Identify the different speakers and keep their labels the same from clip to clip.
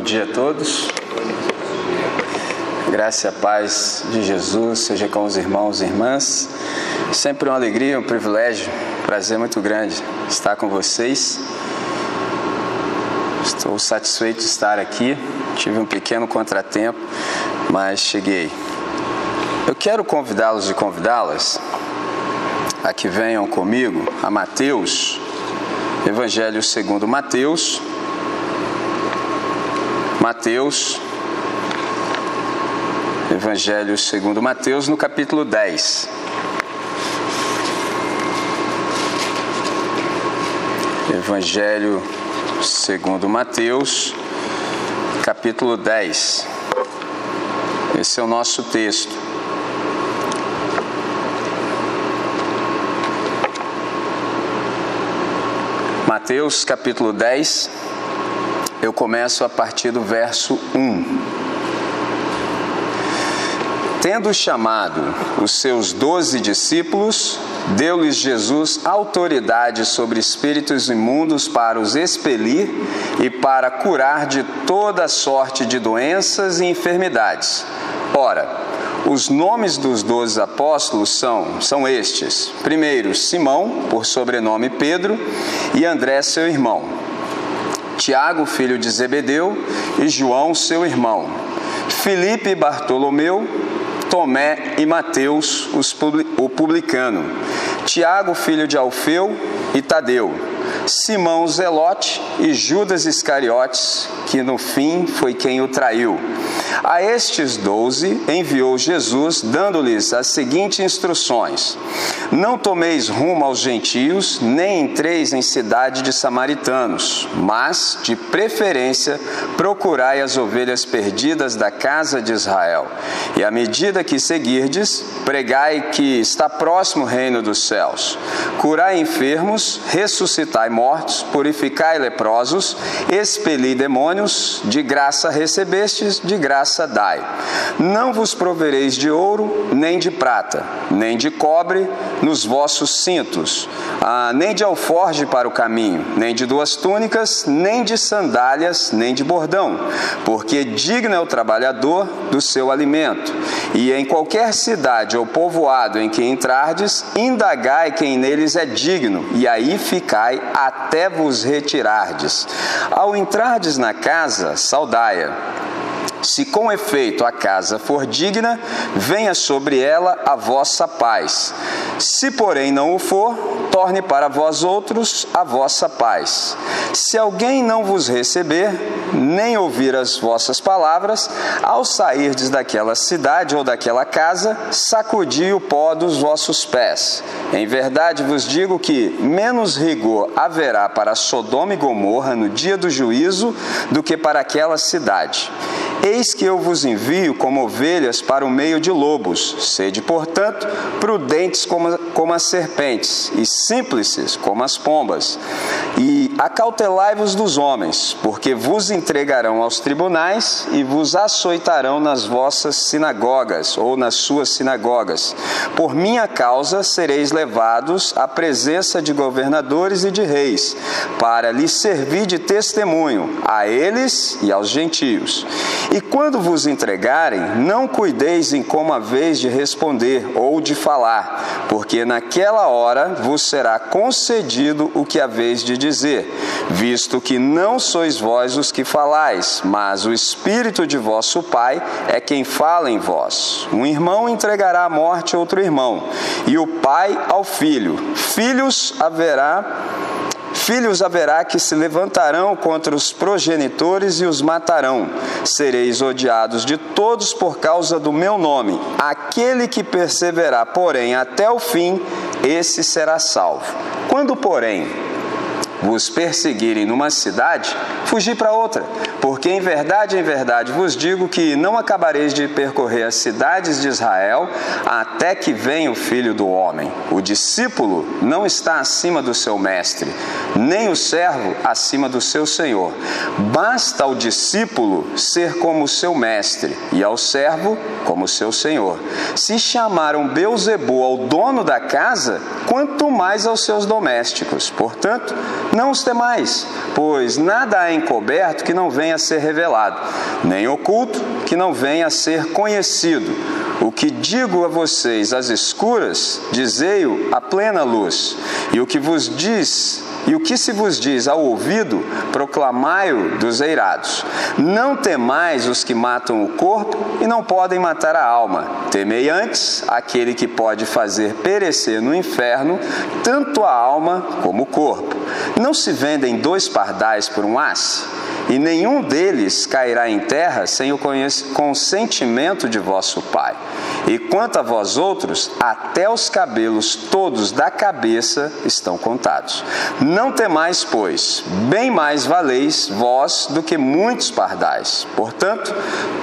Speaker 1: Bom dia a todos. Graça e paz de Jesus seja com os irmãos e irmãs. Sempre uma alegria, um privilégio, um prazer muito grande estar com vocês. Estou satisfeito de estar aqui. Tive um pequeno contratempo, mas cheguei. Eu quero convidá-los e convidá-las a que venham comigo a Mateus, Evangelho segundo Mateus, Mateus, Evangelho segundo Mateus, no capítulo 10. Evangelho segundo Mateus, capítulo 10. Esse é o nosso texto. Mateus capítulo 10, eu começo a partir do verso 1. Tendo chamado os seus doze discípulos, deu-lhes Jesus autoridade sobre espíritos imundos para os expelir e para curar de toda sorte de doenças e enfermidades. Ora, os nomes dos doze apóstolos são, são estes: primeiro, Simão, por sobrenome Pedro, e André, seu irmão, Tiago, filho de Zebedeu, e João, seu irmão, Filipe e Bartolomeu, Tomé e Mateus, o publicano, Tiago, filho de Alfeu, e Tadeu, Simão Zelote e Judas Iscariotes, que no fim foi quem o traiu. A estes doze enviou Jesus, dando-lhes as seguintes instruções: Não tomeis rumo aos gentios, nem entreis em cidade de samaritanos, mas, de preferência, procurai as ovelhas perdidas da casa de Israel. E à medida que seguirdes, pregai que está próximo o reino dos céus. Curai enfermos, ressuscitai mortos, purificai leprosos, expeli demônios, de graça recebestes, de graça dai. Não vos provereis de ouro, nem de prata, nem de cobre nos vossos cintos, ah, nem de alforge para o caminho, nem de duas túnicas, nem de sandálias, nem de bordão, porque digno é o trabalhador do seu alimento. E em qualquer cidade ou povoado em que entrardes, indagai quem neles é digno, e aí ficai até vos retirardes. Ao entrardes na casa, saudai-a. Se com efeito a casa for digna, venha sobre ela a vossa paz. Se, porém, não o for, torne para vós outros a vossa paz. Se alguém não vos receber, nem ouvir as vossas palavras, ao sairdes daquela cidade ou daquela casa, sacudi o pó dos vossos pés. Em verdade vos digo que menos rigor haverá para Sodoma e Gomorra no dia do juízo do que para aquela cidade. Eis que eu vos envio como ovelhas para o meio de lobos. Sede, portanto, prudentes como, como as serpentes e simples como as pombas. E acautelai-vos dos homens, porque vos entregarão aos tribunais e vos açoitarão nas vossas sinagogas ou nas suas sinagogas. Por minha causa sereis levados à presença de governadores e de reis, para lhes servir de testemunho a eles e aos gentios. E quando vos entregarem, não cuideis em como haveis de responder ou de falar, porque naquela hora vos será concedido o que haveis de dizer, visto que não sois vós os que falais, mas o Espírito de vosso Pai é quem fala em vós. Um irmão entregará à morte outro irmão, e o pai ao filho. Filhos haverá Filhos haverá que se levantarão contra os progenitores e os matarão. Sereis odiados de todos por causa do meu nome. Aquele que perseverar, porém, até o fim, esse será salvo. Quando, porém, vos perseguirem numa cidade, fugi para outra, porque em verdade, em verdade vos digo que não acabareis de percorrer as cidades de Israel até que venha o filho do homem. O discípulo não está acima do seu mestre, nem o servo acima do seu senhor. Basta ao discípulo ser como o seu mestre e ao servo como o seu senhor. Se chamaram Beuzebu ao dono da casa, quanto mais aos seus domésticos. Portanto, não os temais, pois nada há encoberto que não venha a ser revelado, nem oculto que não venha a ser conhecido. O que digo a vocês às escuras, dizei-o à plena luz, e o que vos diz e o que se vos diz ao ouvido, proclamai-o dos eirados. Não temais os que matam o corpo e não podem matar a alma. Temei antes aquele que pode fazer perecer no inferno tanto a alma como o corpo. Não se vendem dois pardais por um asse? E nenhum deles cairá em terra sem o consentimento de vosso Pai. E quanto a vós outros, até os cabelos todos da cabeça estão contados. Não temais, pois, bem mais valeis vós do que muitos pardais. Portanto,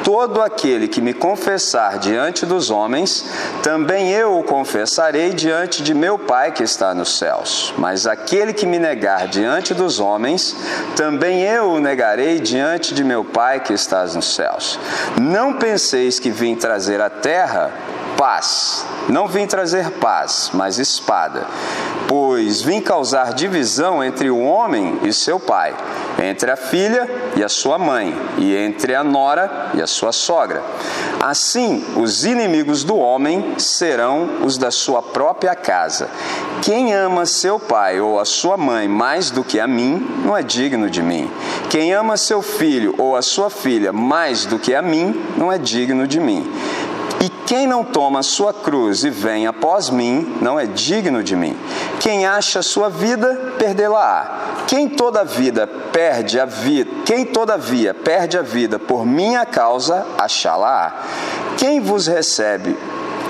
Speaker 1: todo aquele que me confessar diante dos homens, também eu o confessarei diante de meu Pai que está nos céus. Mas aquele que me negar diante dos homens, também eu o negarei diante de meu Pai que estás nos céus. Não penseis que vim trazer à terra paz. Não vim trazer paz, mas espada. Pois vim causar divisão entre o homem e seu pai, entre a filha e a sua mãe, e entre a nora e a sua sogra. Assim, os inimigos do homem serão os da sua própria casa. Quem ama seu pai ou a sua mãe mais do que a mim, não é digno de mim. Quem ama seu filho ou a sua filha mais do que a mim, não é digno de mim. E quem não toma sua cruz e vem após mim, não é digno de mim. Quem acha sua vida, perdê-la-á. Quem toda vida perde a vida, quem todavia perde a vida por minha causa, achá-la-á. Quem vos recebe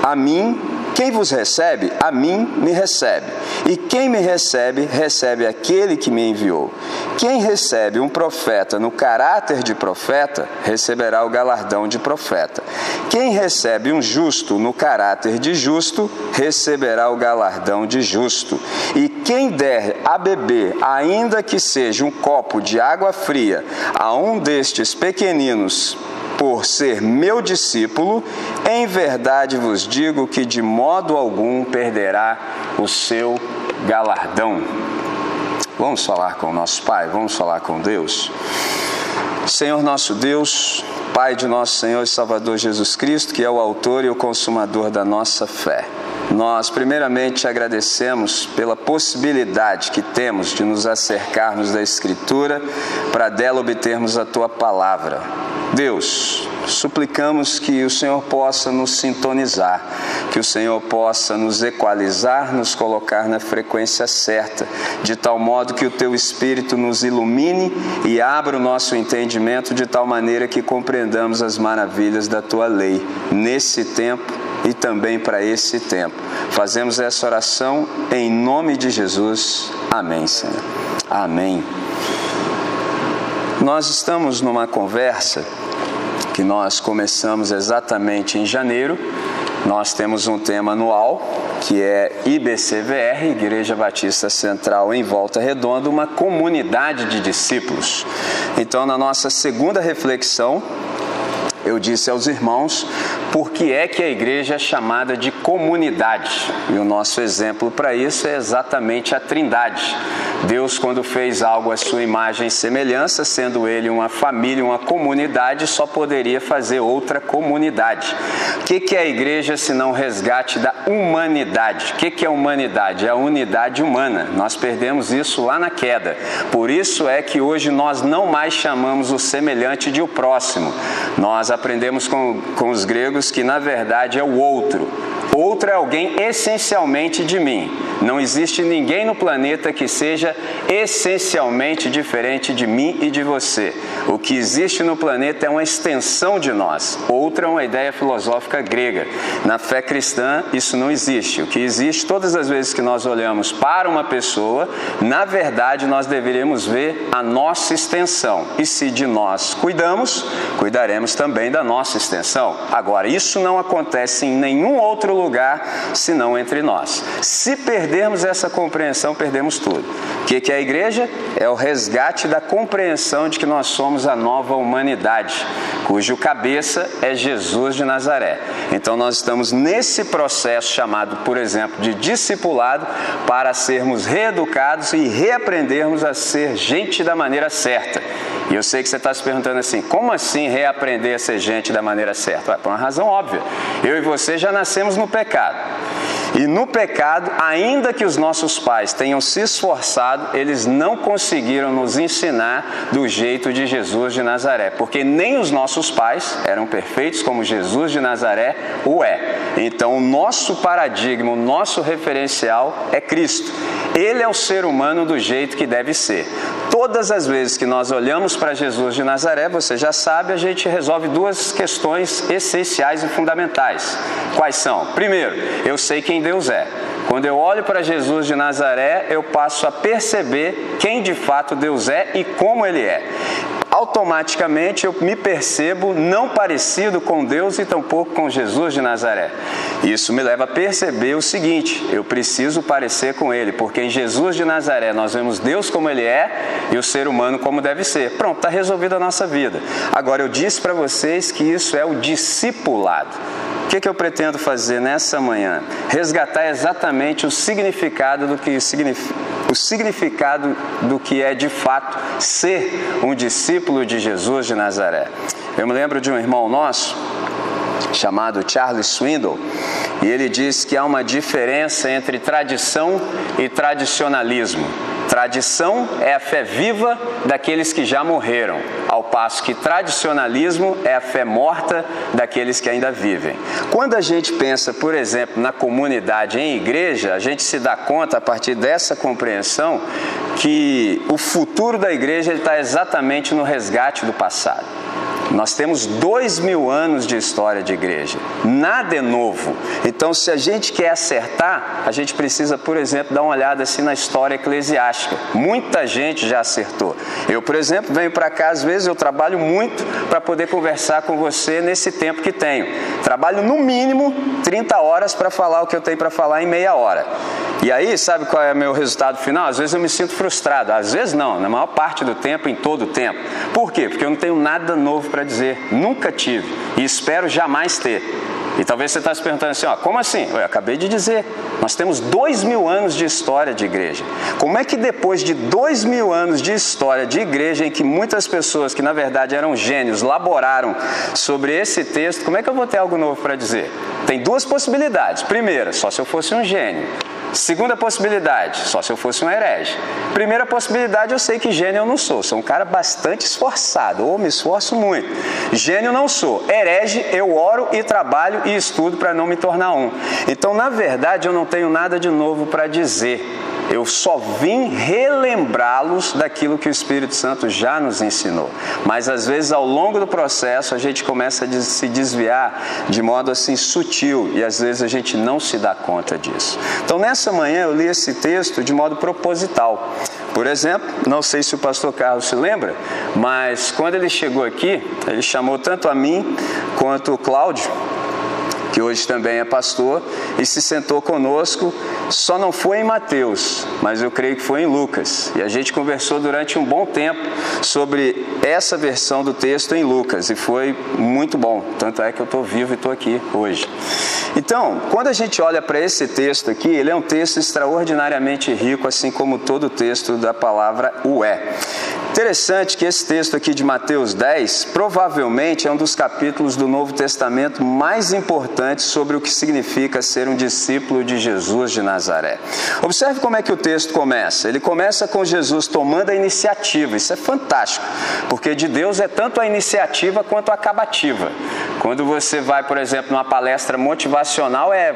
Speaker 1: a mim, quem vos recebe, a mim me recebe. E quem me recebe, recebe aquele que me enviou. Quem recebe um profeta no caráter de profeta, receberá o galardão de profeta. Quem recebe um justo no caráter de justo, receberá o galardão de justo. E quem der a beber, ainda que seja um copo de água fria, a um destes pequeninos, por ser meu discípulo, em verdade vos digo que de modo algum perderá o seu galardão. Vamos falar com o nosso Pai, vamos falar com Deus. Senhor nosso Deus, Pai de nosso Senhor e Salvador Jesus Cristo, que é o autor e o consumador da nossa fé. Nós, primeiramente, agradecemos pela possibilidade que temos de nos acercarmos da Escritura para dela obtermos a tua palavra. Deus, suplicamos que o Senhor possa nos sintonizar, que o Senhor possa nos equalizar, nos colocar na frequência certa, de tal modo que o teu Espírito nos ilumine e abra o nosso entendimento de tal maneira que compreendamos as maravilhas da tua lei nesse tempo e também para esse tempo. Fazemos essa oração em nome de Jesus. Amém, Senhor. Amém. Nós estamos numa conversa que nós começamos exatamente em janeiro. Nós temos um tema anual que é IBCVR, Igreja Batista Central em Volta Redonda, uma comunidade de discípulos. Então, na nossa segunda reflexão, eu disse aos irmãos por que é que a igreja é chamada de comunidade. E o nosso exemplo para isso é exatamente a Trindade. Deus, quando fez algo à sua imagem e semelhança, sendo ele uma família, uma comunidade, só poderia fazer outra comunidade. O que é a igreja se não resgate da humanidade? O que é a humanidade? É a unidade humana. Nós perdemos isso lá na queda. Por isso é que hoje nós não mais chamamos o semelhante de o próximo. Nós aprendemos com, com os gregos que na verdade é o outro. Outro é alguém essencialmente de mim. Não existe ninguém no planeta que seja essencialmente diferente de mim e de você. O que existe no planeta é uma extensão de nós. Outra é uma ideia filosófica grega. Na fé cristã, isso não existe. O que existe, todas as vezes que nós olhamos para uma pessoa, na verdade, nós deveríamos ver a nossa extensão. E se de nós cuidamos, cuidaremos também da nossa extensão. Agora, isso não acontece em nenhum outro lugar senão entre nós. Se perder perdermos essa compreensão, perdemos tudo. O que é a igreja? É o resgate da compreensão de que nós somos a nova humanidade, cujo cabeça é Jesus de Nazaré. Então nós estamos nesse processo chamado, por exemplo, de discipulado para sermos reeducados e reaprendermos a ser gente da maneira certa. E eu sei que você está se perguntando assim: como assim reaprender a ser gente da maneira certa? Ué, por uma razão óbvia. Eu e você já nascemos no pecado. E no pecado, ainda que os nossos pais tenham se esforçado, eles não conseguiram nos ensinar do jeito de Jesus de Nazaré, porque nem os nossos pais eram perfeitos como Jesus de Nazaré o é. Então, o nosso paradigma, o nosso referencial é Cristo. Ele é o ser humano do jeito que deve ser. Todas as vezes que nós olhamos para Jesus de Nazaré, você já sabe, a gente resolve duas questões essenciais e fundamentais. Quais são? Primeiro, eu sei quem Deus é. Quando eu olho para Jesus de Nazaré, eu passo a perceber quem de fato Deus é e como Ele é automaticamente eu me percebo não parecido com Deus e tampouco com Jesus de Nazaré. Isso me leva a perceber o seguinte: eu preciso parecer com Ele, porque em Jesus de Nazaré nós vemos Deus como Ele é e o ser humano como deve ser. Pronto, está resolvida a nossa vida. Agora eu disse para vocês que isso é o discipulado. O que, que eu pretendo fazer nessa manhã? Resgatar exatamente o significado do que o significado do que é de fato ser um discípulo de Jesus de Nazaré. Eu me lembro de um irmão nosso chamado Charles Swindoll, e ele diz que há uma diferença entre tradição e tradicionalismo. Tradição é a fé viva daqueles que já morreram, ao passo que tradicionalismo é a fé morta daqueles que ainda vivem. Quando a gente pensa, por exemplo, na comunidade em igreja, a gente se dá conta, a partir dessa compreensão, que o futuro da igreja está exatamente no resgate do passado. Nós temos dois mil anos de história de igreja, nada é novo. Então, se a gente quer acertar, a gente precisa, por exemplo, dar uma olhada assim na história eclesiástica. Muita gente já acertou. Eu, por exemplo, venho para cá, às vezes eu trabalho muito para poder conversar com você nesse tempo que tenho. Trabalho no mínimo 30 horas para falar o que eu tenho para falar em meia hora. E aí, sabe qual é o meu resultado final? Às vezes eu me sinto frustrado, às vezes não, na maior parte do tempo, em todo o tempo. Por quê? Porque eu não tenho nada novo para dizer, nunca tive e espero jamais ter. E talvez você está se perguntando assim, ó, como assim? Eu acabei de dizer, nós temos dois mil anos de história de igreja. Como é que depois de dois mil anos de história de igreja, em que muitas pessoas que na verdade eram gênios laboraram sobre esse texto, como é que eu vou ter algo novo para dizer? Tem duas possibilidades. Primeira, só se eu fosse um gênio. Segunda possibilidade, só se eu fosse um herege. Primeira possibilidade, eu sei que gênio eu não sou. Sou um cara bastante esforçado, ou me esforço muito. Gênio não sou. Herege, eu oro e trabalho e estudo para não me tornar um. Então, na verdade, eu não tenho nada de novo para dizer. Eu só vim relembrá-los daquilo que o Espírito Santo já nos ensinou. Mas às vezes ao longo do processo a gente começa a se desviar de modo assim sutil e às vezes a gente não se dá conta disso. Então nessa manhã eu li esse texto de modo proposital. Por exemplo, não sei se o pastor Carlos se lembra, mas quando ele chegou aqui, ele chamou tanto a mim quanto o Cláudio que hoje também é pastor, e se sentou conosco. Só não foi em Mateus, mas eu creio que foi em Lucas. E a gente conversou durante um bom tempo sobre essa versão do texto em Lucas, e foi muito bom. Tanto é que eu estou vivo e estou aqui hoje. Então, quando a gente olha para esse texto aqui, ele é um texto extraordinariamente rico, assim como todo o texto da palavra o é. Interessante que esse texto aqui de Mateus 10 provavelmente é um dos capítulos do Novo Testamento mais importantes sobre o que significa ser um discípulo de Jesus de Nazaré. Observe como é que o texto começa. Ele começa com Jesus tomando a iniciativa. Isso é fantástico, porque de Deus é tanto a iniciativa quanto a acabativa. Quando você vai, por exemplo, numa palestra motivacional, é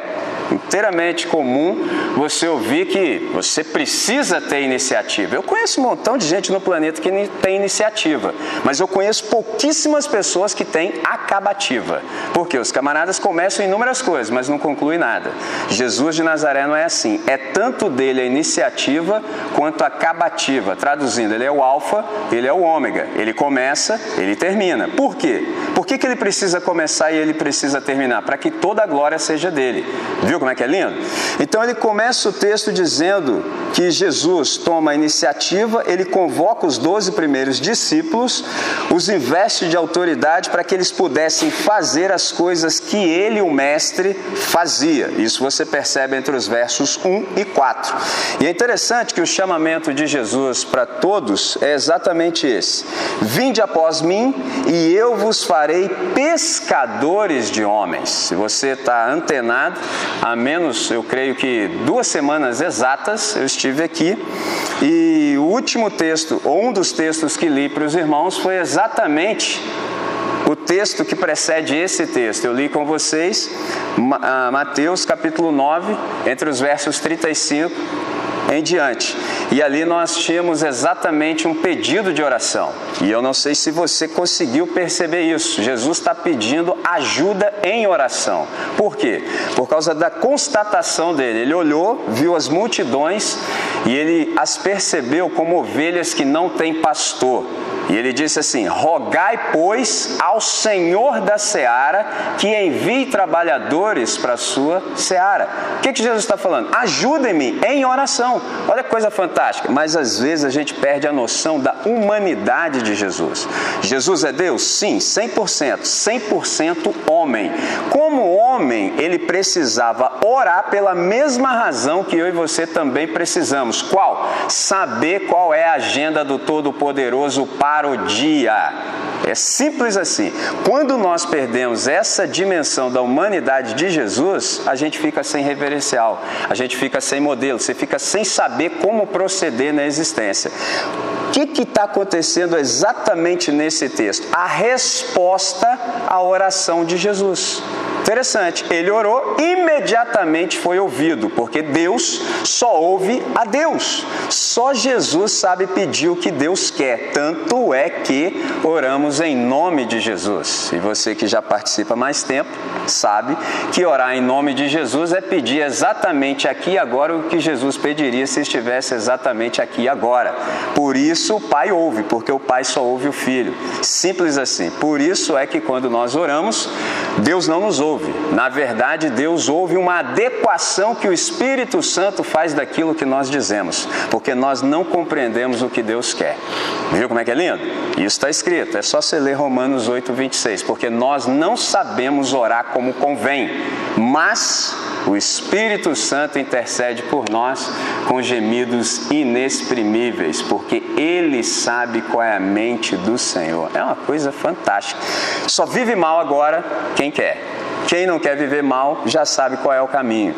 Speaker 1: inteiramente comum você ouvir que você precisa ter iniciativa. Eu conheço um montão de gente no planeta que tem iniciativa, mas eu conheço pouquíssimas pessoas que têm acabativa. Porque os camaradas começam inúmeras coisas, mas não concluem nada. Jesus de Nazaré não é assim. É tanto dele a iniciativa quanto a acabativa. Traduzindo, ele é o alfa, ele é o ômega. Ele começa, ele termina. Por quê? Por que, que ele precisa começar e ele precisa terminar? Para que toda a glória seja dele. Viu como é que é lindo? Então ele começa o texto dizendo que Jesus toma a iniciativa, ele convoca os doze primeiros discípulos, os investe de autoridade para que eles pudessem fazer as coisas que ele, o Mestre, fazia. Isso você percebe entre os versos 1 e 4. E é interessante que o chamamento de Jesus para todos é exatamente esse: Vinde após mim e eu vos farei pescadores de homens. Se você está antenado, há menos, eu creio que duas semanas exatas, eu estive aqui e o último texto, ou um dos textos que li para os irmãos, foi exatamente o texto que precede esse texto. Eu li com vocês ah, Mateus capítulo 9, entre os versos 35 em diante. E ali nós tínhamos exatamente um pedido de oração. E eu não sei se você conseguiu perceber isso. Jesus está pedindo ajuda em oração. Por quê? Por causa da constatação dele. Ele olhou, viu as multidões e ele as percebeu como ovelhas que não têm pastor. E ele disse assim: Rogai, pois, ao Senhor da seara que envie trabalhadores para a sua seara. O que, que Jesus está falando? Ajudem-me em oração. Olha que coisa fantástica. Mas às vezes a gente perde a noção da humanidade de Jesus. Jesus é Deus? Sim, 100%. 100% homem. Como homem, ele precisava orar pela mesma razão que eu e você também precisamos. Qual? Saber qual é a agenda do Todo-Poderoso para para o dia. É simples assim. Quando nós perdemos essa dimensão da humanidade de Jesus, a gente fica sem reverencial, a gente fica sem modelo, você fica sem saber como proceder na existência. O que está acontecendo exatamente nesse texto? A resposta à oração de Jesus. Interessante, ele orou, imediatamente foi ouvido, porque Deus só ouve a Deus. Só Jesus sabe pedir o que Deus quer. Tanto é que oramos em nome de Jesus. E você que já participa mais tempo, sabe que orar em nome de Jesus é pedir exatamente aqui e agora o que Jesus pediria se estivesse exatamente aqui e agora. Por isso o Pai ouve, porque o Pai só ouve o Filho. Simples assim. Por isso é que quando nós oramos, Deus não nos ouve. Na verdade, Deus ouve uma adequação que o Espírito Santo faz daquilo que nós dizemos, porque nós não compreendemos o que Deus quer. Viu como é que é lindo? Isso está escrito, é só você ler Romanos 8, 26, porque nós não sabemos orar como convém, mas o Espírito Santo intercede por nós com gemidos inexprimíveis, porque Ele sabe qual é a mente do Senhor. É uma coisa fantástica. Só vive mal agora quem quer. Quem não quer viver mal já sabe qual é o caminho.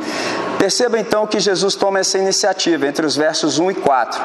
Speaker 1: Perceba então que Jesus toma essa iniciativa entre os versos 1 e 4.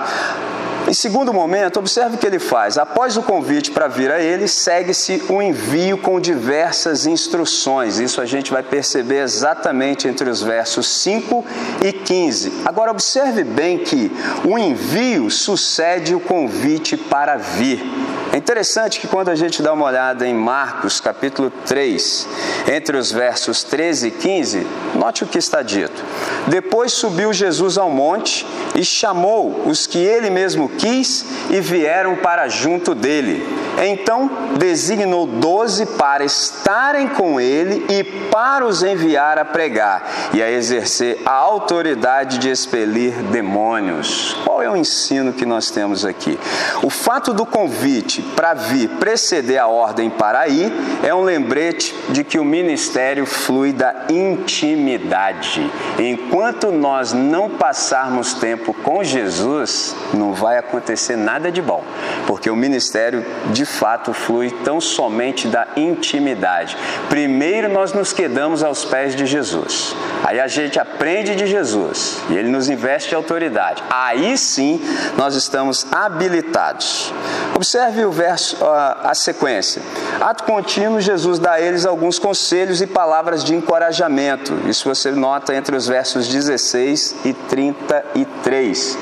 Speaker 1: Em segundo momento, observe o que ele faz. Após o convite para vir a ele, segue-se um envio com diversas instruções. Isso a gente vai perceber exatamente entre os versos 5 e 15. Agora, observe bem que o envio sucede o convite para vir. É interessante que quando a gente dá uma olhada em Marcos capítulo 3, entre os versos 13 e 15, note o que está dito. Depois subiu Jesus ao monte e chamou os que ele mesmo quis e vieram para junto dele. Então designou doze para estarem com ele e para os enviar a pregar e a exercer a autoridade de expelir demônios. Qual é o ensino que nós temos aqui? O fato do convite para vir preceder a ordem para ir é um lembrete de que o ministério flui da intimidade. Enquanto nós não passarmos tempo com Jesus, não vai acontecer nada de bom, porque o ministério de fato flui tão somente da intimidade. Primeiro nós nos quedamos aos pés de Jesus. Aí a gente aprende de Jesus e ele nos investe autoridade. Aí sim nós estamos habilitados. Observe o verso, a, a sequência. Ato contínuo, Jesus dá a eles alguns conselhos e palavras de encorajamento. Isso você nota entre os versos 16 e 33.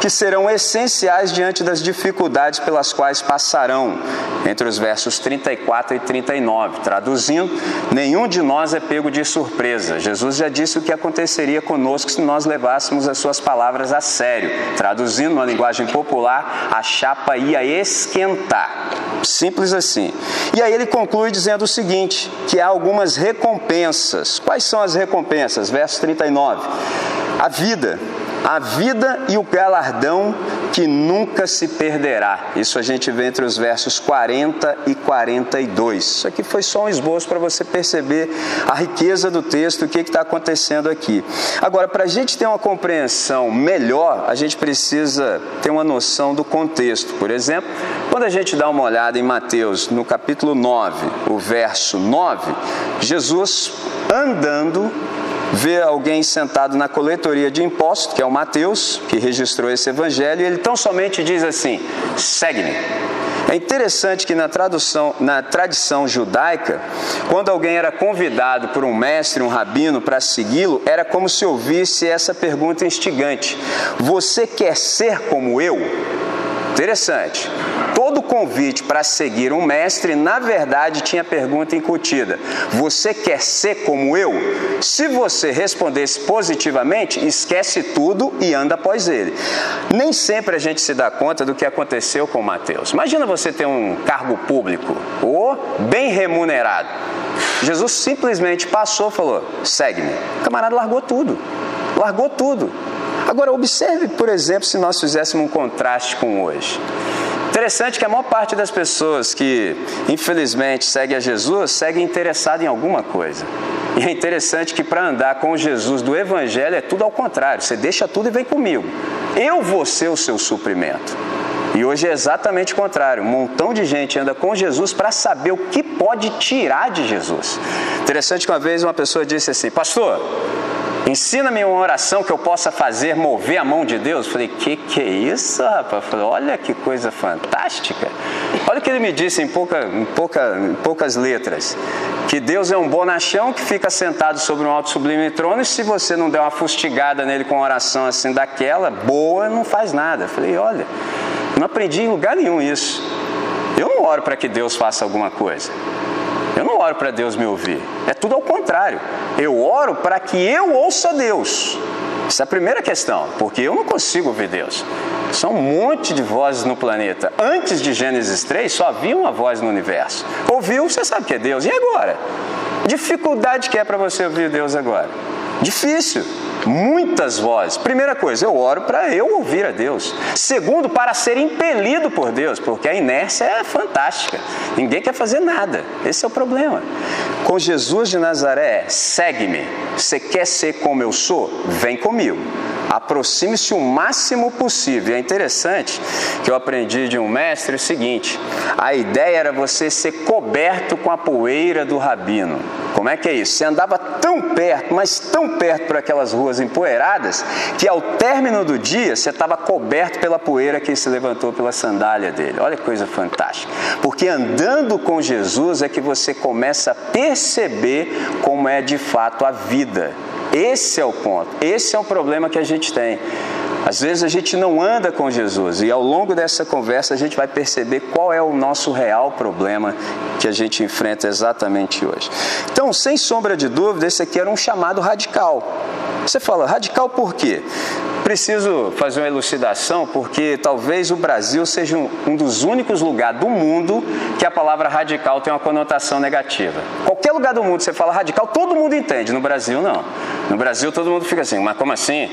Speaker 1: Que serão essenciais diante das dificuldades pelas quais passarão, entre os versos 34 e 39. Traduzindo, nenhum de nós é pego de surpresa. Jesus já disse o que aconteceria conosco se nós levássemos as suas palavras a sério. Traduzindo, numa linguagem popular, a chapa ia esquentar. Simples assim. E aí ele conclui dizendo o seguinte: que há algumas recompensas. Quais são as recompensas? Verso 39. A vida a vida e o galardão que nunca se perderá. Isso a gente vê entre os versos 40 e 42. Isso aqui foi só um esboço para você perceber a riqueza do texto, o que está acontecendo aqui. Agora, para a gente ter uma compreensão melhor, a gente precisa ter uma noção do contexto. Por exemplo, quando a gente dá uma olhada em Mateus, no capítulo 9, o verso 9, Jesus andando vê alguém sentado na coletoria de impostos, que é o Mateus, que registrou esse evangelho, e ele tão somente diz assim: segue-me. É interessante que na tradução, na tradição judaica, quando alguém era convidado por um mestre, um rabino para segui-lo, era como se ouvisse essa pergunta instigante: Você quer ser como eu? Interessante. Todo convite para seguir um mestre, na verdade, tinha pergunta incutida: Você quer ser como eu? Se você respondesse positivamente, esquece tudo e anda após ele. Nem sempre a gente se dá conta do que aconteceu com Mateus. Imagina você ter um cargo público ou bem remunerado. Jesus simplesmente passou e falou: Segue-me. O camarada largou tudo. Largou tudo. Agora, observe, por exemplo, se nós fizéssemos um contraste com hoje. Interessante que a maior parte das pessoas que, infelizmente, segue a Jesus, segue interessado em alguma coisa. E é interessante que para andar com Jesus do Evangelho é tudo ao contrário. Você deixa tudo e vem comigo. Eu vou ser o seu suprimento. E hoje é exatamente o contrário. Um montão de gente anda com Jesus para saber o que pode tirar de Jesus. Interessante que uma vez uma pessoa disse assim: Pastor, Ensina-me uma oração que eu possa fazer mover a mão de Deus. falei, que que é isso, rapaz? falei, olha que coisa fantástica. Olha o que ele me disse em, pouca, em, pouca, em poucas letras. Que Deus é um bonachão que fica sentado sobre um alto sublime trono e se você não der uma fustigada nele com uma oração assim daquela, boa, não faz nada. falei, olha, não aprendi em lugar nenhum isso. Eu não oro para que Deus faça alguma coisa. Eu não oro para Deus me ouvir. É tudo ao contrário. Eu oro para que eu ouça Deus. Essa é a primeira questão, porque eu não consigo ouvir Deus. São um monte de vozes no planeta. Antes de Gênesis 3, só havia uma voz no universo. Ouviu, você sabe que é Deus. E agora? Dificuldade que é para você ouvir Deus agora? Difícil muitas vozes. Primeira coisa, eu oro para eu ouvir a Deus. Segundo, para ser impelido por Deus, porque a inércia é fantástica. Ninguém quer fazer nada. Esse é o problema. Com Jesus de Nazaré, segue-me. Você quer ser como eu sou? Vem comigo aproxime-se o máximo possível. é interessante que eu aprendi de um mestre o seguinte: a ideia era você ser coberto com a poeira do rabino. Como é que é isso? Você andava tão perto, mas tão perto por aquelas ruas empoeiradas, que ao término do dia você estava coberto pela poeira que se levantou pela sandália dele. Olha que coisa fantástica. Porque andando com Jesus é que você começa a perceber como é de fato a vida. Esse é o ponto, esse é o problema que a gente tem. Às vezes a gente não anda com Jesus e ao longo dessa conversa a gente vai perceber qual é o nosso real problema que a gente enfrenta exatamente hoje. Então, sem sombra de dúvida, esse aqui era um chamado radical. Você fala, radical por quê? Preciso fazer uma elucidação porque talvez o Brasil seja um, dos únicos lugares do mundo que a palavra radical tem uma conotação negativa. Qualquer lugar do mundo você fala radical, todo mundo entende. No Brasil, não. No Brasil, todo mundo fica assim, mas como assim?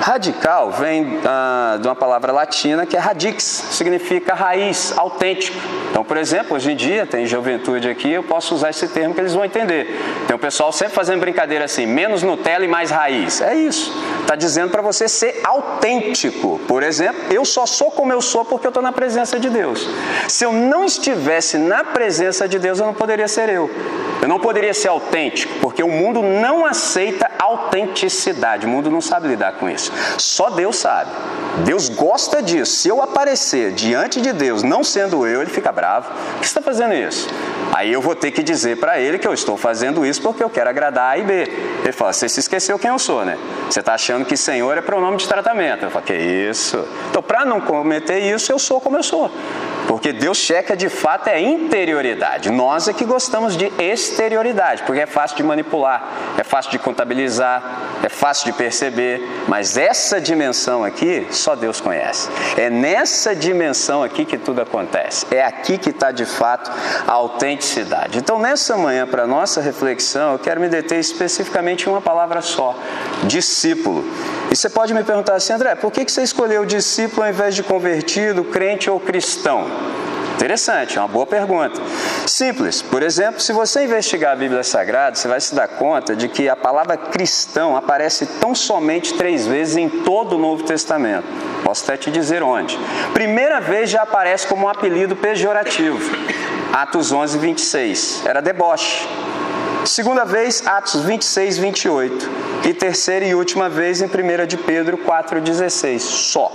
Speaker 1: Radical vem ah, de uma palavra latina que é radix, significa raiz, autêntico. Então, por exemplo, hoje em dia, tem juventude aqui, eu posso usar esse termo que eles vão entender. Tem o pessoal sempre fazendo brincadeira assim, menos Nutella e mais raiz. É isso. Está dizendo para você ser autêntico. Por exemplo, eu só sou como eu sou porque eu estou na presença de Deus. Se eu não estivesse na presença de Deus, eu não poderia ser eu. Eu não poderia ser autêntico, porque o mundo não aceita autenticidade. O mundo não sabe lidar com isso. Só Deus sabe. Deus gosta disso. Se eu aparecer diante de Deus, não sendo eu, ele fica bravo. Por que você está fazendo isso? Aí eu vou ter que dizer para ele que eu estou fazendo isso porque eu quero agradar A e B. Ele fala: Você se esqueceu quem eu sou, né? Você está achando que Senhor é pronome de tratamento. Eu falo: Que isso? Então, para não cometer isso, eu sou como eu sou. Porque Deus checa de fato é interioridade. Nós é que gostamos de exterioridade, porque é fácil de manipular, é fácil de contabilizar, é fácil de perceber. Mas essa dimensão aqui, só Deus conhece. É nessa dimensão aqui que tudo acontece. É aqui que está de fato a autenticidade. Então, nessa manhã, para nossa reflexão, eu quero me deter especificamente em uma palavra só: discípulo. E você pode me perguntar assim, André, por que você escolheu discípulo ao invés de convertido, crente ou cristão? Interessante, é uma boa pergunta. Simples. Por exemplo, se você investigar a Bíblia Sagrada, você vai se dar conta de que a palavra cristão aparece tão somente três vezes em todo o Novo Testamento. Posso até te dizer onde. Primeira vez já aparece como um apelido pejorativo. Atos 11, 26. Era deboche. Segunda vez, Atos 26, 28. E terceira e última vez em 1 de Pedro 4,16. Só.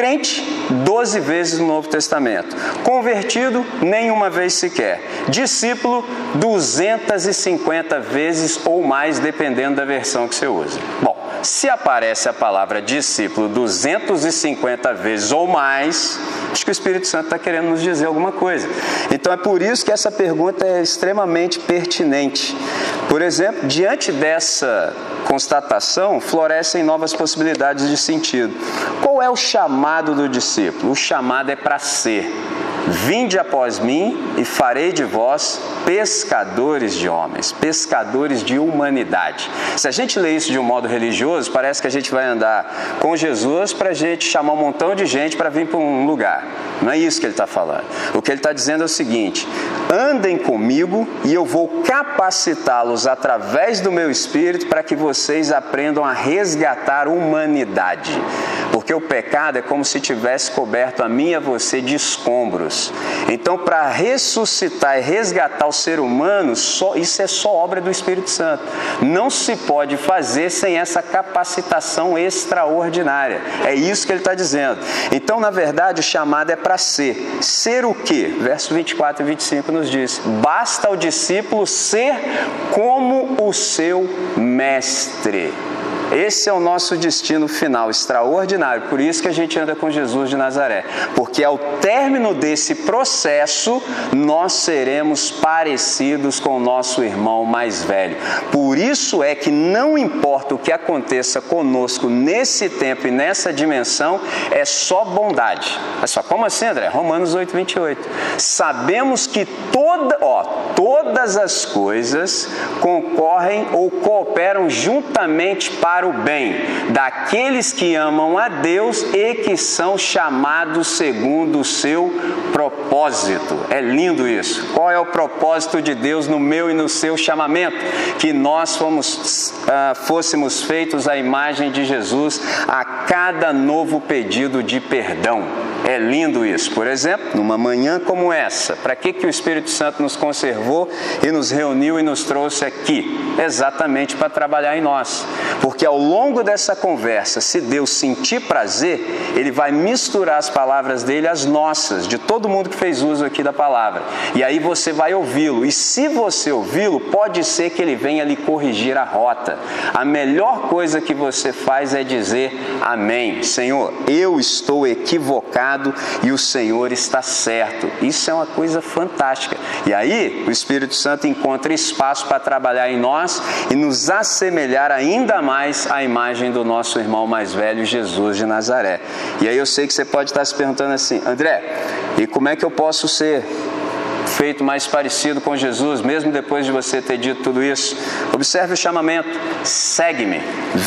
Speaker 1: Crente, 12 vezes no Novo Testamento. Convertido, nenhuma vez sequer. Discípulo, 250 vezes ou mais, dependendo da versão que você usa. Bom, se aparece a palavra discípulo 250 vezes ou mais, acho que o Espírito Santo está querendo nos dizer alguma coisa. Então é por isso que essa pergunta é extremamente pertinente. Por exemplo, diante dessa constatação, florescem novas possibilidades de sentido. Qual é o chamado do discípulo? O chamado é para ser. Vinde após mim e farei de vós pescadores de homens, pescadores de humanidade. Se a gente lê isso de um modo religioso, parece que a gente vai andar com Jesus para a gente chamar um montão de gente para vir para um lugar. Não é isso que ele está falando. O que ele está dizendo é o seguinte: andem comigo e eu vou capacitá-los através do meu espírito para que vocês aprendam a resgatar humanidade. Porque o pecado é como se tivesse coberto a mim e a você de escombros. Então, para ressuscitar e resgatar o ser humano, só, isso é só obra do Espírito Santo. Não se pode fazer sem essa capacitação extraordinária. É isso que ele está dizendo. Então, na verdade, o chamado é para ser. Ser o quê? Verso 24 e 25 nos diz: basta ao discípulo ser como o seu mestre. Esse é o nosso destino final, extraordinário. Por isso que a gente anda com Jesus de Nazaré. Porque ao término desse processo, nós seremos parecidos com o nosso irmão mais velho. Por isso é que não importa o que aconteça conosco nesse tempo e nessa dimensão, é só bondade. Olha só, como assim, André? Romanos 8, 28. Sabemos que toda, ó, todas as coisas concorrem ou cooperam juntamente para para o bem daqueles que amam a Deus e que são chamados segundo o seu propósito. É lindo isso. Qual é o propósito de Deus no meu e no seu chamamento? Que nós fomos, uh, fôssemos feitos à imagem de Jesus a cada novo pedido de perdão. É lindo isso. Por exemplo, numa manhã como essa, para que, que o Espírito Santo nos conservou e nos reuniu e nos trouxe aqui? Exatamente para trabalhar em nós. Porque ao longo dessa conversa, se Deus sentir prazer, Ele vai misturar as palavras dele às nossas, de todo mundo que fez uso aqui da palavra. E aí você vai ouvi-lo. E se você ouvi-lo, pode ser que ele venha lhe corrigir a rota. A melhor coisa que você faz é dizer amém. Senhor, eu estou equivocado e o Senhor está certo. Isso é uma coisa fantástica. E aí o Espírito Santo encontra espaço para trabalhar em nós e nos assemelhar ainda mais à imagem do nosso irmão mais velho, Jesus de Nazaré. E aí eu sei que você pode estar se perguntando assim, André, e como é que eu posso ser feito mais parecido com Jesus, mesmo depois de você ter dito tudo isso. Observe o chamamento: segue-me,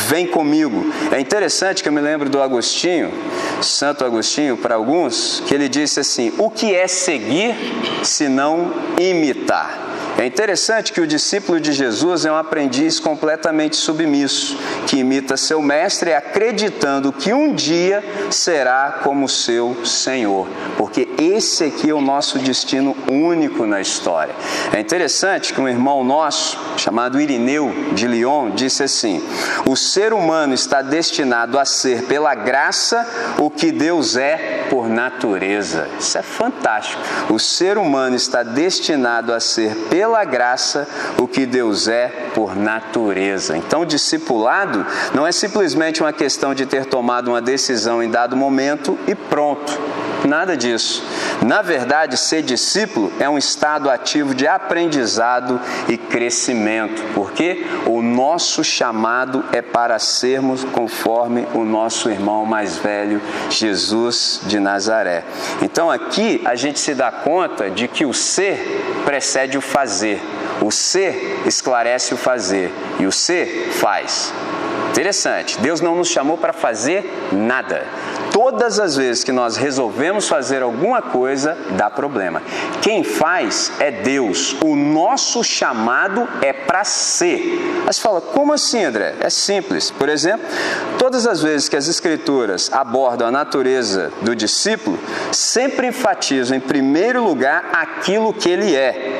Speaker 1: vem comigo. É interessante que eu me lembro do Agostinho, Santo Agostinho, para alguns, que ele disse assim: o que é seguir se não imitar? É interessante que o discípulo de Jesus é um aprendiz completamente submisso, que imita seu mestre acreditando que um dia será como seu Senhor, porque esse aqui é o nosso destino único na história. É interessante que um irmão nosso, chamado Irineu de Lyon, disse assim: o ser humano está destinado a ser, pela graça, o que Deus é por natureza. Isso é fantástico. O ser humano está destinado a ser, pela graça, o que Deus é por natureza. Então, discipulado não é simplesmente uma questão de ter tomado uma decisão em dado momento e pronto. Nada disso. Na verdade, ser discípulo é um estado ativo de aprendizado e crescimento, porque o nosso chamado é para sermos conforme o nosso irmão mais velho, Jesus de Nazaré. Então aqui a gente se dá conta de que o ser precede o fazer. O ser esclarece o fazer e o ser faz. Interessante, Deus não nos chamou para fazer nada. Todas as vezes que nós resolvemos fazer alguma coisa, dá problema. Quem faz é Deus. O nosso chamado é para ser. Mas fala, como assim, André? É simples. Por exemplo, todas as vezes que as Escrituras abordam a natureza do discípulo, sempre enfatizam em primeiro lugar aquilo que ele é.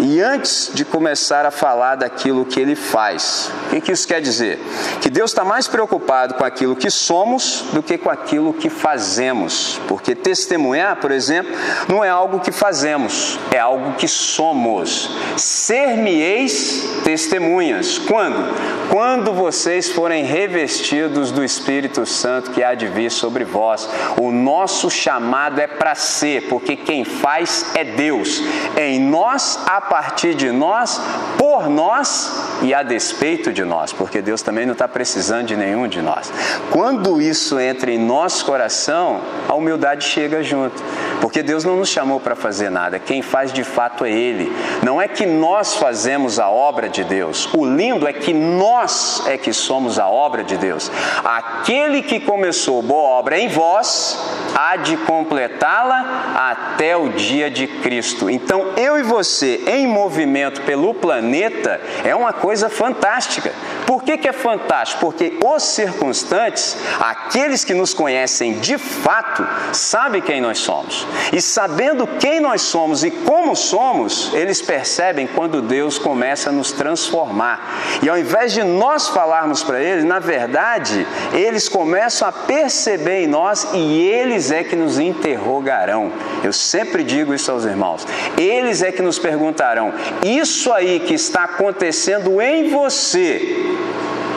Speaker 1: E antes de começar a falar daquilo que ele faz, o que isso quer dizer? Que Deus está mais preocupado com aquilo que somos do que com aquilo que fazemos. Porque testemunhar, por exemplo, não é algo que fazemos, é algo que somos. Ser-me-eis testemunhas. Quando? Quando vocês forem revestidos do Espírito Santo que há de vir sobre vós. O nosso chamado é para ser, porque quem faz é Deus. Em nós a partir de nós, por nós e a despeito de nós, porque Deus também não está precisando de nenhum de nós. Quando isso entra em nosso coração, a humildade chega junto, porque Deus não nos chamou para fazer nada, quem faz de fato é Ele. Não é que nós fazemos a obra de Deus, o lindo é que nós é que somos a obra de Deus. Aquele que começou boa obra em vós, há de completá-la até o dia de Cristo. Então, eu e você, em movimento pelo planeta, é uma coisa fantástica. Por que, que é fantástico? Porque os circunstantes, aqueles que nos conhecem de fato, sabem quem nós somos. E sabendo quem nós somos e como somos, eles percebem quando Deus começa a nos transformar. E ao invés de nós falarmos para eles, na verdade, eles começam a perceber em nós e eles é que nos interrogarão. Eu sempre digo isso aos irmãos. Eles é que nos perguntarão: isso aí que está acontecendo em você,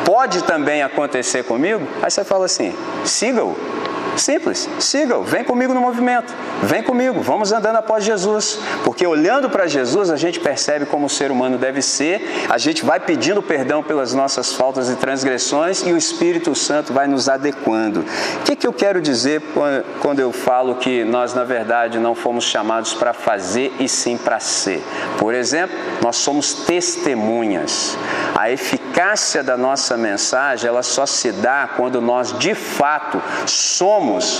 Speaker 1: pode também acontecer comigo? Aí você fala assim: siga-o. Simples, siga-o, vem comigo no movimento, vem comigo, vamos andando após Jesus, porque olhando para Jesus a gente percebe como o ser humano deve ser, a gente vai pedindo perdão pelas nossas faltas e transgressões e o Espírito Santo vai nos adequando. O que, que eu quero dizer quando eu falo que nós, na verdade, não fomos chamados para fazer e sim para ser? Por exemplo, nós somos testemunhas. A eficácia da nossa mensagem ela só se dá quando nós de fato somos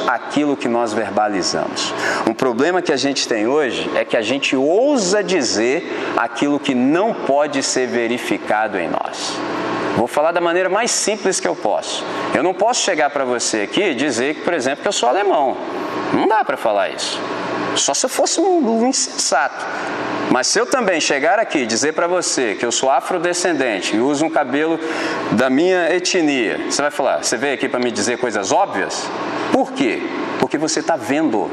Speaker 1: aquilo que nós verbalizamos. Um problema que a gente tem hoje é que a gente ousa dizer aquilo que não pode ser verificado em nós. Vou falar da maneira mais simples que eu posso. Eu não posso chegar para você aqui e dizer, por exemplo, que eu sou alemão. Não dá para falar isso. Só se eu fosse um, um insensato. Mas se eu também chegar aqui e dizer para você que eu sou afrodescendente e uso um cabelo da minha etnia, você vai falar, você veio aqui para me dizer coisas óbvias? Por quê? Porque você está vendo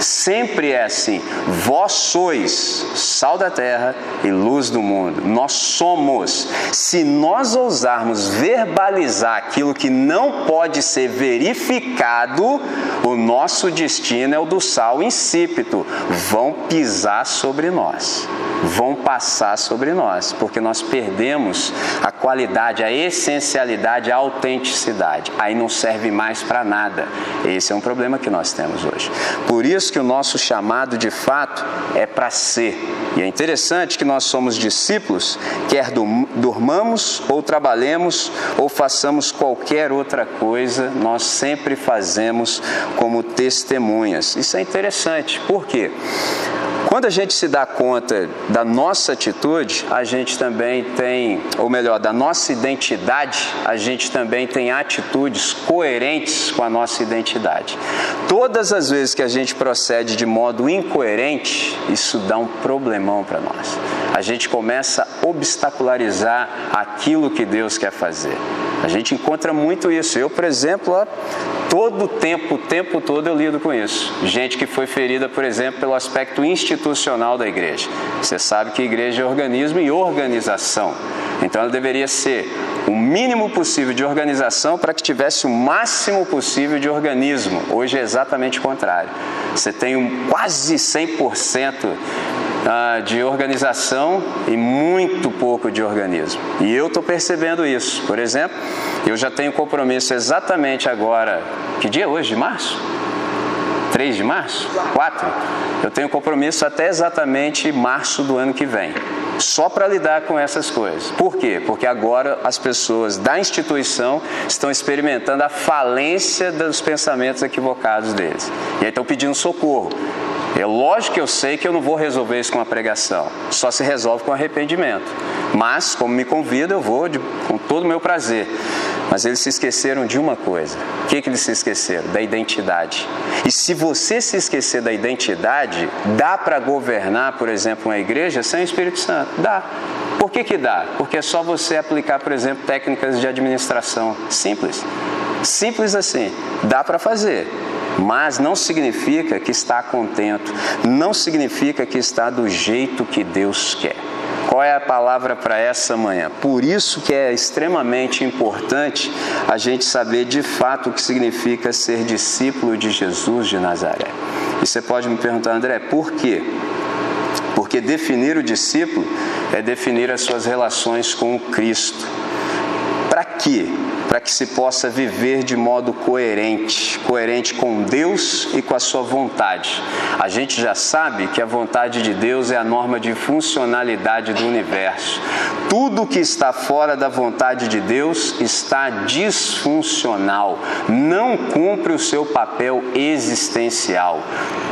Speaker 1: Sempre é assim. Vós sois sal da terra e luz do mundo. Nós somos. Se nós ousarmos verbalizar aquilo que não pode ser verificado, o nosso destino é o do sal insípido. Vão pisar sobre nós. Vão passar sobre nós, porque nós perdemos a qualidade, a essencialidade, a autenticidade. Aí não serve mais para nada. Esse é um problema que nós temos hoje. Por isso que o nosso chamado de fato é para ser. É interessante que nós somos discípulos, quer durmamos ou trabalhemos ou façamos qualquer outra coisa, nós sempre fazemos como testemunhas. Isso é interessante. Por quê? Quando a gente se dá conta da nossa atitude, a gente também tem, ou melhor, da nossa identidade, a gente também tem atitudes coerentes com a nossa identidade. Todas as vezes que a gente procede de modo incoerente, isso dá um problemão para nós. A gente começa a obstacularizar aquilo que Deus quer fazer. A gente encontra muito isso. Eu, por exemplo, Todo o tempo, o tempo todo eu lido com isso. Gente que foi ferida, por exemplo, pelo aspecto institucional da igreja. Você sabe que igreja é organismo e organização. Então ela deveria ser o mínimo possível de organização para que tivesse o máximo possível de organismo. Hoje é exatamente o contrário. Você tem um quase 100% ah, de organização e muito pouco de organismo. E eu estou percebendo isso. Por exemplo, eu já tenho compromisso exatamente agora. Que dia é hoje? De março? 3 de março? 4? Eu tenho compromisso até exatamente março do ano que vem só para lidar com essas coisas. Por quê? Porque agora as pessoas da instituição estão experimentando a falência dos pensamentos equivocados deles. E aí estão pedindo socorro. É lógico que eu sei que eu não vou resolver isso com a pregação, só se resolve com arrependimento. Mas, como me convida, eu vou de, com todo o meu prazer. Mas eles se esqueceram de uma coisa. O que, que eles se esqueceram? Da identidade. E se você se esquecer da identidade, dá para governar, por exemplo, uma igreja sem o Espírito Santo? Dá. Por que, que dá? Porque é só você aplicar, por exemplo, técnicas de administração. Simples. Simples assim. Dá para fazer. Mas não significa que está contento, não significa que está do jeito que Deus quer. Qual é a palavra para essa manhã? Por isso que é extremamente importante a gente saber de fato o que significa ser discípulo de Jesus de Nazaré. E você pode me perguntar, André, por quê? Porque definir o discípulo é definir as suas relações com o Cristo. Para quê? Para que se possa viver de modo coerente, coerente com Deus e com a sua vontade. A gente já sabe que a vontade de Deus é a norma de funcionalidade do universo. Tudo que está fora da vontade de Deus está disfuncional, não cumpre o seu papel existencial.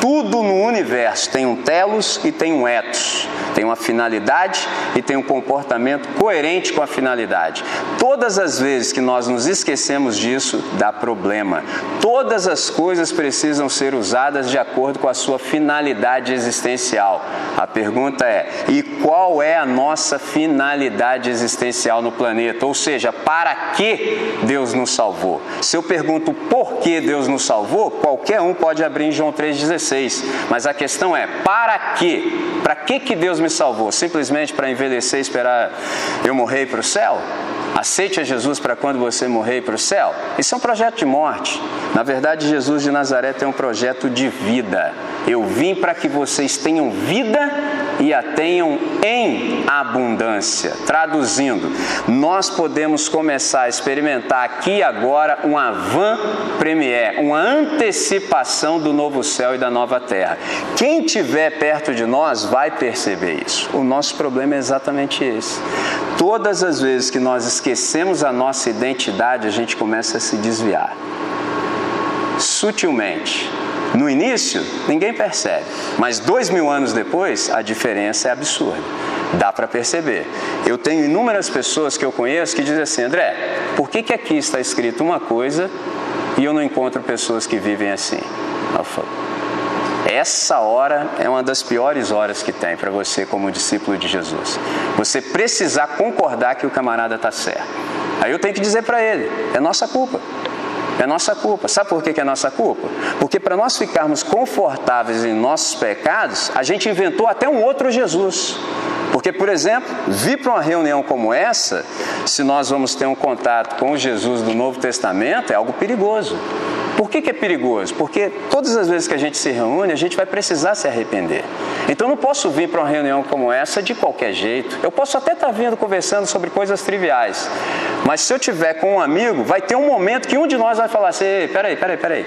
Speaker 1: Tudo no universo tem um telos e tem um etos, tem uma finalidade e tem um comportamento coerente com a finalidade. Todas as vezes que nós nos esquecemos disso, dá problema. Todas as coisas precisam ser usadas de acordo com a sua finalidade existencial. A pergunta é: e qual é a nossa finalidade existencial no planeta? Ou seja, para que Deus nos salvou? Se eu pergunto por que Deus nos salvou, qualquer um pode abrir em João 3,16. Mas a questão é: para que? Para que, que Deus me salvou? Simplesmente para envelhecer e esperar eu morrer para o céu? Aceite a Jesus para quando você morrer para o céu? Isso é um projeto de morte. Na verdade, Jesus de Nazaré tem um projeto de vida. Eu vim para que vocês tenham vida e a tenham em abundância. Traduzindo, nós podemos começar a experimentar aqui agora um avant premier, uma antecipação do novo céu e da nova terra. Quem estiver perto de nós vai perceber isso. O nosso problema é exatamente esse. Todas as vezes que nós esquecemos a nossa identidade, a gente começa a se desviar. Sutilmente. No início, ninguém percebe, mas dois mil anos depois, a diferença é absurda. Dá para perceber. Eu tenho inúmeras pessoas que eu conheço que dizem assim: André, por que, que aqui está escrito uma coisa e eu não encontro pessoas que vivem assim? Eu falo, essa hora é uma das piores horas que tem para você, como discípulo de Jesus. Você precisar concordar que o camarada está certo. Aí eu tenho que dizer para ele: é nossa culpa. É nossa culpa. Sabe por que é nossa culpa? Porque para nós ficarmos confortáveis em nossos pecados, a gente inventou até um outro Jesus. Porque, por exemplo, vir para uma reunião como essa, se nós vamos ter um contato com o Jesus do Novo Testamento, é algo perigoso. Por que, que, é perigoso? Porque todas as vezes que a gente se reúne, a gente vai precisar se arrepender. Então não posso vir para uma reunião como essa de qualquer jeito. Eu posso até estar tá vindo conversando sobre coisas triviais. Mas se eu tiver com um amigo, vai ter um momento que um de nós vai falar assim: peraí, peraí, peraí.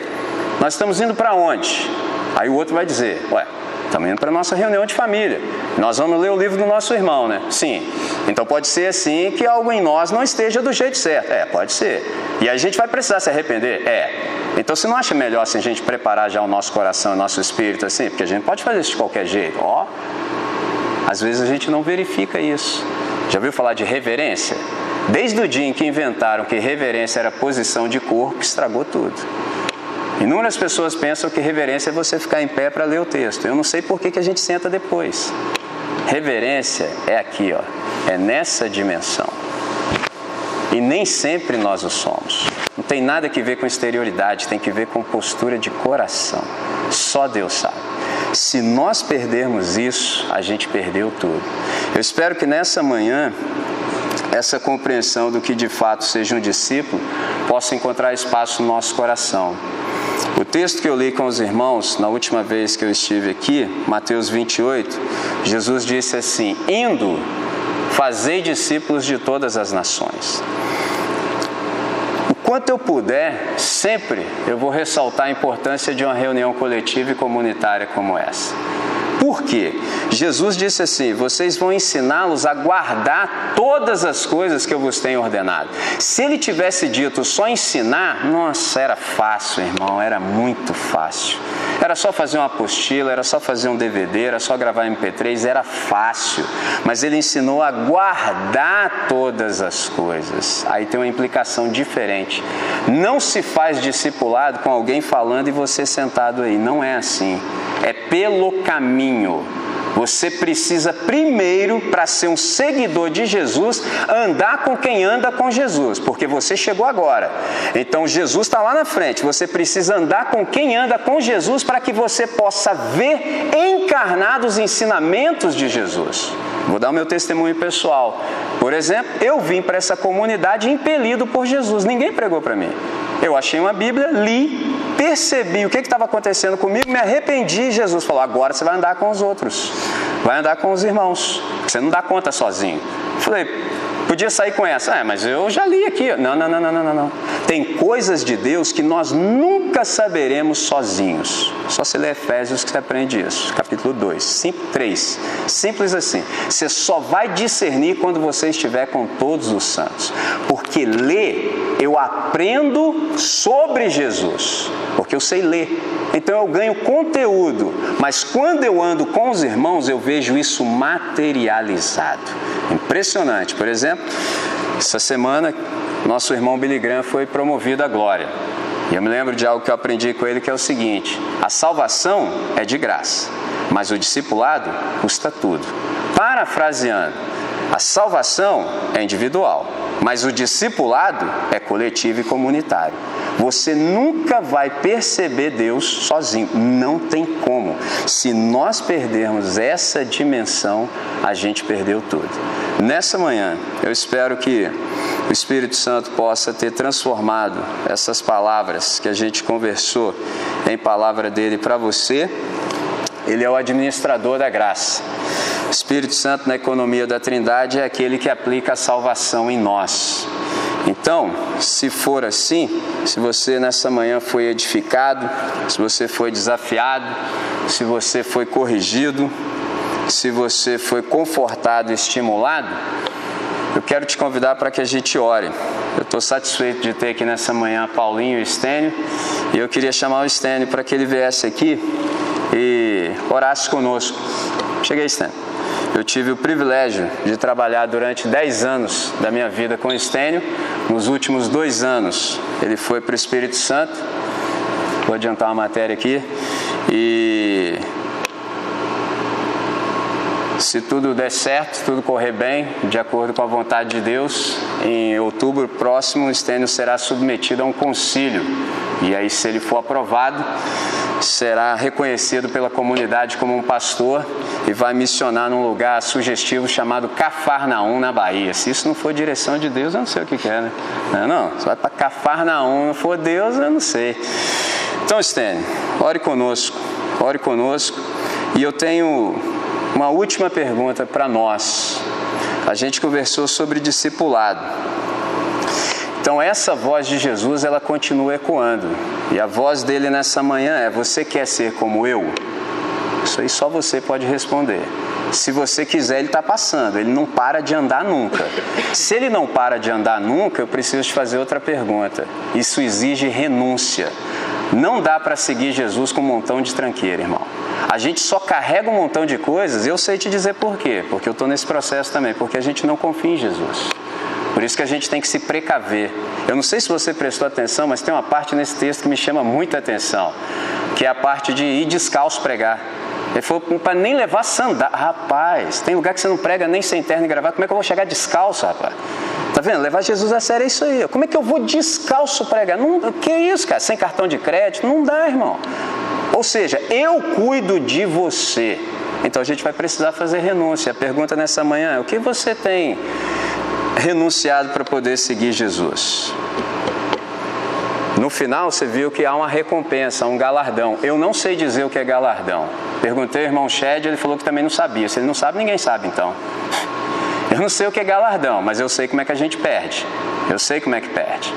Speaker 1: Nós estamos indo para onde? Aí o outro vai dizer: ué, Estamos indo para a nossa reunião de família. Nós vamos ler o livro do nosso irmão, né? Sim. Então pode ser assim que algo em nós não esteja do jeito certo. É, pode ser. E a gente vai precisar se arrepender? É. Então você não acha melhor assim, a gente preparar já o nosso coração, o nosso espírito assim? Porque a gente pode fazer isso de qualquer jeito. Ó. Às vezes a gente não verifica isso. Já ouviu falar de reverência? Desde o dia em que inventaram que reverência era posição de corpo, estragou tudo. Inúmeras pessoas pensam que reverência é você ficar em pé para ler o texto. Eu não sei por que, que a gente senta depois. Reverência é aqui, ó, é nessa dimensão. E nem sempre nós o somos. Não tem nada que ver com exterioridade, tem que ver com postura de coração. Só Deus sabe. Se nós perdermos isso, a gente perdeu tudo. Eu espero que nessa manhã essa compreensão do que de fato seja um discípulo possa encontrar espaço no nosso coração. O texto que eu li com os irmãos na última vez que eu estive aqui, Mateus 28, Jesus disse assim: Indo, fazei discípulos de todas as nações. O quanto eu puder, sempre eu vou ressaltar a importância de uma reunião coletiva e comunitária como essa. Por quê? Jesus disse assim: vocês vão ensiná-los a guardar todas as coisas que eu vos tenho ordenado. Se ele tivesse dito só ensinar, nossa, era fácil, irmão, era muito fácil. Era só fazer uma apostila, era só fazer um DVD, era só gravar MP3, era fácil. Mas ele ensinou a guardar todas as coisas. Aí tem uma implicação diferente. Não se faz discipulado com alguém falando e você sentado aí. Não é assim é pelo caminho. Você precisa primeiro, para ser um seguidor de Jesus, andar com quem anda com Jesus, porque você chegou agora. Então Jesus está lá na frente. Você precisa andar com quem anda com Jesus para que você possa ver encarnados os ensinamentos de Jesus. Vou dar o meu testemunho pessoal. Por exemplo, eu vim para essa comunidade impelido por Jesus. Ninguém pregou para mim. Eu achei uma Bíblia, li, percebi o que estava acontecendo comigo, me arrependi. Jesus falou: agora você vai andar com os outros, vai andar com os irmãos, você não dá conta sozinho. falei, Podia sair com essa, é, mas eu já li aqui. Não, não, não, não, não, não. Tem coisas de Deus que nós nunca saberemos sozinhos. Só se ler Efésios que você aprende isso. Capítulo 2, 3. Simples assim. Você só vai discernir quando você estiver com todos os santos. Porque ler, eu aprendo sobre Jesus. Porque eu sei ler. Então eu ganho conteúdo. Mas quando eu ando com os irmãos, eu vejo isso materializado. Impressionante. Por exemplo, essa semana, nosso irmão Billy Graham foi promovido à glória. E eu me lembro de algo que eu aprendi com ele que é o seguinte: a salvação é de graça, mas o discipulado custa tudo. Parafraseando, a salvação é individual, mas o discipulado é coletivo e comunitário. Você nunca vai perceber Deus sozinho, não tem como. Se nós perdermos essa dimensão, a gente perdeu tudo. Nessa manhã, eu espero que o Espírito Santo possa ter transformado essas palavras que a gente conversou em palavra dele para você. Ele é o administrador da graça. Espírito Santo na economia da Trindade é aquele que aplica a salvação em nós. Então, se for assim, se você nessa manhã foi edificado, se você foi desafiado, se você foi corrigido, se você foi confortado estimulado, eu quero te convidar para que a gente ore. Eu estou satisfeito de ter aqui nessa manhã Paulinho e Estênio, e eu queria chamar o Estênio para que ele viesse aqui e orasse conosco. Cheguei, Estênio. Eu tive o privilégio de trabalhar durante 10 anos da minha vida com o Estênio. Nos últimos dois anos, ele foi para o Espírito Santo. Vou adiantar uma matéria aqui. E se tudo der certo, tudo correr bem, de acordo com a vontade de Deus, em outubro próximo, o Estênio será submetido a um concílio. E aí, se ele for aprovado, será reconhecido pela comunidade como um pastor e vai missionar num lugar sugestivo chamado Cafarnaum, na Bahia. Se isso não for direção de Deus, eu não sei o que é, né? Não, não. Você vai para Cafarnaum, não for Deus, eu não sei. Então, Stênio, ore conosco, ore conosco. E eu tenho uma última pergunta para nós. A gente conversou sobre discipulado. Então essa voz de Jesus ela continua ecoando. E a voz dele nessa manhã é: você quer ser como eu? Isso aí só você pode responder. Se você quiser, ele está passando, ele não para de andar nunca. Se ele não para de andar nunca, eu preciso te fazer outra pergunta. Isso exige renúncia. Não dá para seguir Jesus com um montão de tranqueira, irmão. A gente só carrega um montão de coisas, eu sei te dizer por quê, porque eu estou nesse processo também, porque a gente não confia em Jesus. Por isso que a gente tem que se precaver. Eu não sei se você prestou atenção, mas tem uma parte nesse texto que me chama muita atenção, que é a parte de ir descalço pregar. Ele falou para nem levar sandália. Rapaz, tem lugar que você não prega nem sem terno e gravata. Como é que eu vou chegar descalço, rapaz? Tá vendo? Levar Jesus a sério é isso aí. Como é que eu vou descalço pregar? Não, que isso, cara? Sem cartão de crédito? Não dá, irmão. Ou seja, eu cuido de você. Então a gente vai precisar fazer renúncia. A pergunta nessa manhã é: o que você tem renunciado para poder seguir Jesus? No final você viu que há uma recompensa, um galardão. Eu não sei dizer o que é galardão. Perguntei ao irmão Shed, ele falou que também não sabia. Se ele não sabe, ninguém sabe então. Eu não sei o que é galardão, mas eu sei como é que a gente perde. Eu sei como é que perde.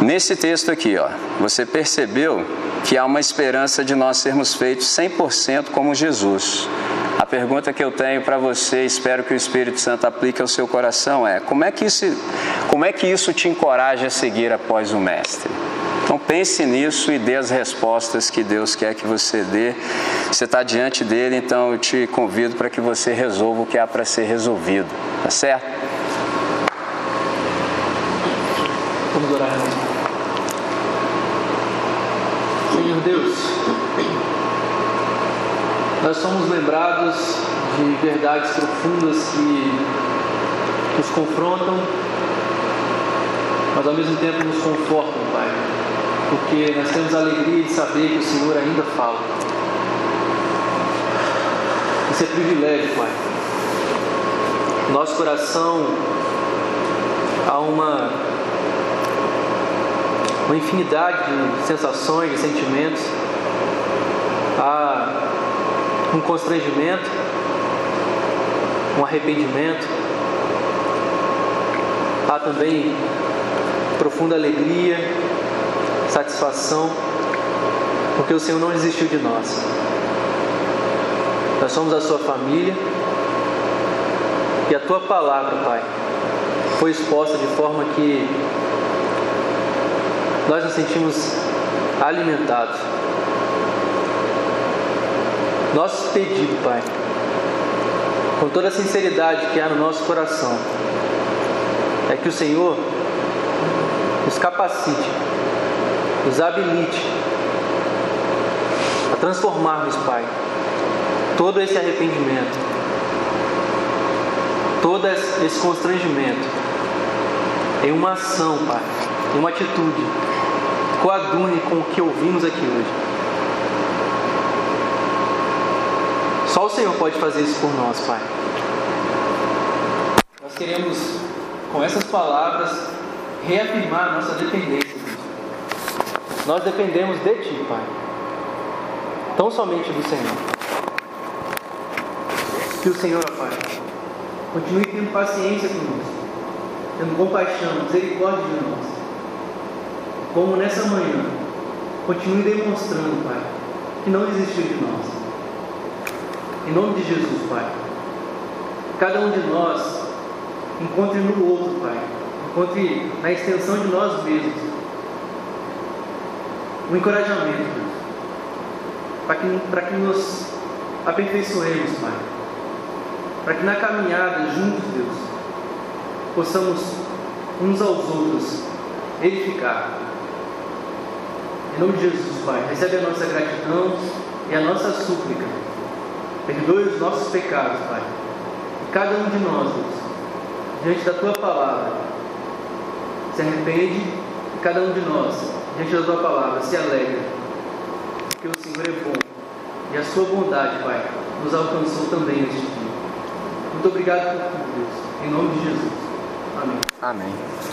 Speaker 1: Nesse texto aqui, ó, você percebeu que há uma esperança de nós sermos feitos 100% como Jesus. A pergunta que eu tenho para você, espero que o Espírito Santo aplique ao seu coração é: como é que isso, como é que isso te encoraja a seguir após o mestre? Então pense nisso e dê as respostas que Deus quer que você dê. Você está diante dele, então eu te convido para que você resolva o que há para ser resolvido. Tá certo?
Speaker 2: Vamos orar. Senhor Deus, nós somos lembrados de verdades profundas que nos confrontam, mas ao mesmo tempo nos confortam, Pai porque nós temos a alegria de saber que o Senhor ainda fala. Isso é privilégio, Pai. Nosso coração há uma, uma infinidade de sensações, de sentimentos, há um constrangimento, um arrependimento, há também profunda alegria, satisfação, porque o Senhor não desistiu de nós. Nós somos a sua família e a tua palavra, Pai, foi exposta de forma que nós nos sentimos alimentados. Nosso pedido, Pai, com toda a sinceridade que há no nosso coração, é que o Senhor nos capacite nos habilite a transformarmos, Pai, todo esse arrependimento, todo esse constrangimento em uma ação, Pai, em uma atitude coadune com o que ouvimos aqui hoje. Só o Senhor pode fazer isso por nós, Pai. Nós queremos, com essas palavras, reafirmar nossa dependência nós dependemos de Ti, Pai. Tão somente do Senhor. Que o Senhor, Pai, continue tendo paciência conosco, tendo compaixão, misericórdia de nós. Como nessa manhã, continue demonstrando, Pai, que não desistiu de nós. Em nome de Jesus, Pai. Cada um de nós encontre no outro, Pai. Encontre na extensão de nós mesmos um encorajamento, para que, para que nos aperfeiçoemos, Pai. Para que na caminhada juntos, Deus, possamos uns aos outros edificar. Em nome de Jesus, Pai, recebe a nossa gratidão e a nossa súplica. Perdoe os nossos pecados, Pai. E cada um de nós, Deus, diante da Tua palavra, se arrepende e cada um de nós diante da tua palavra, se alegra, porque o Senhor é bom e a sua bondade, Pai, nos alcançou também neste dia. Muito obrigado por tudo, Deus. Em nome de Jesus. Amém.
Speaker 1: Amém.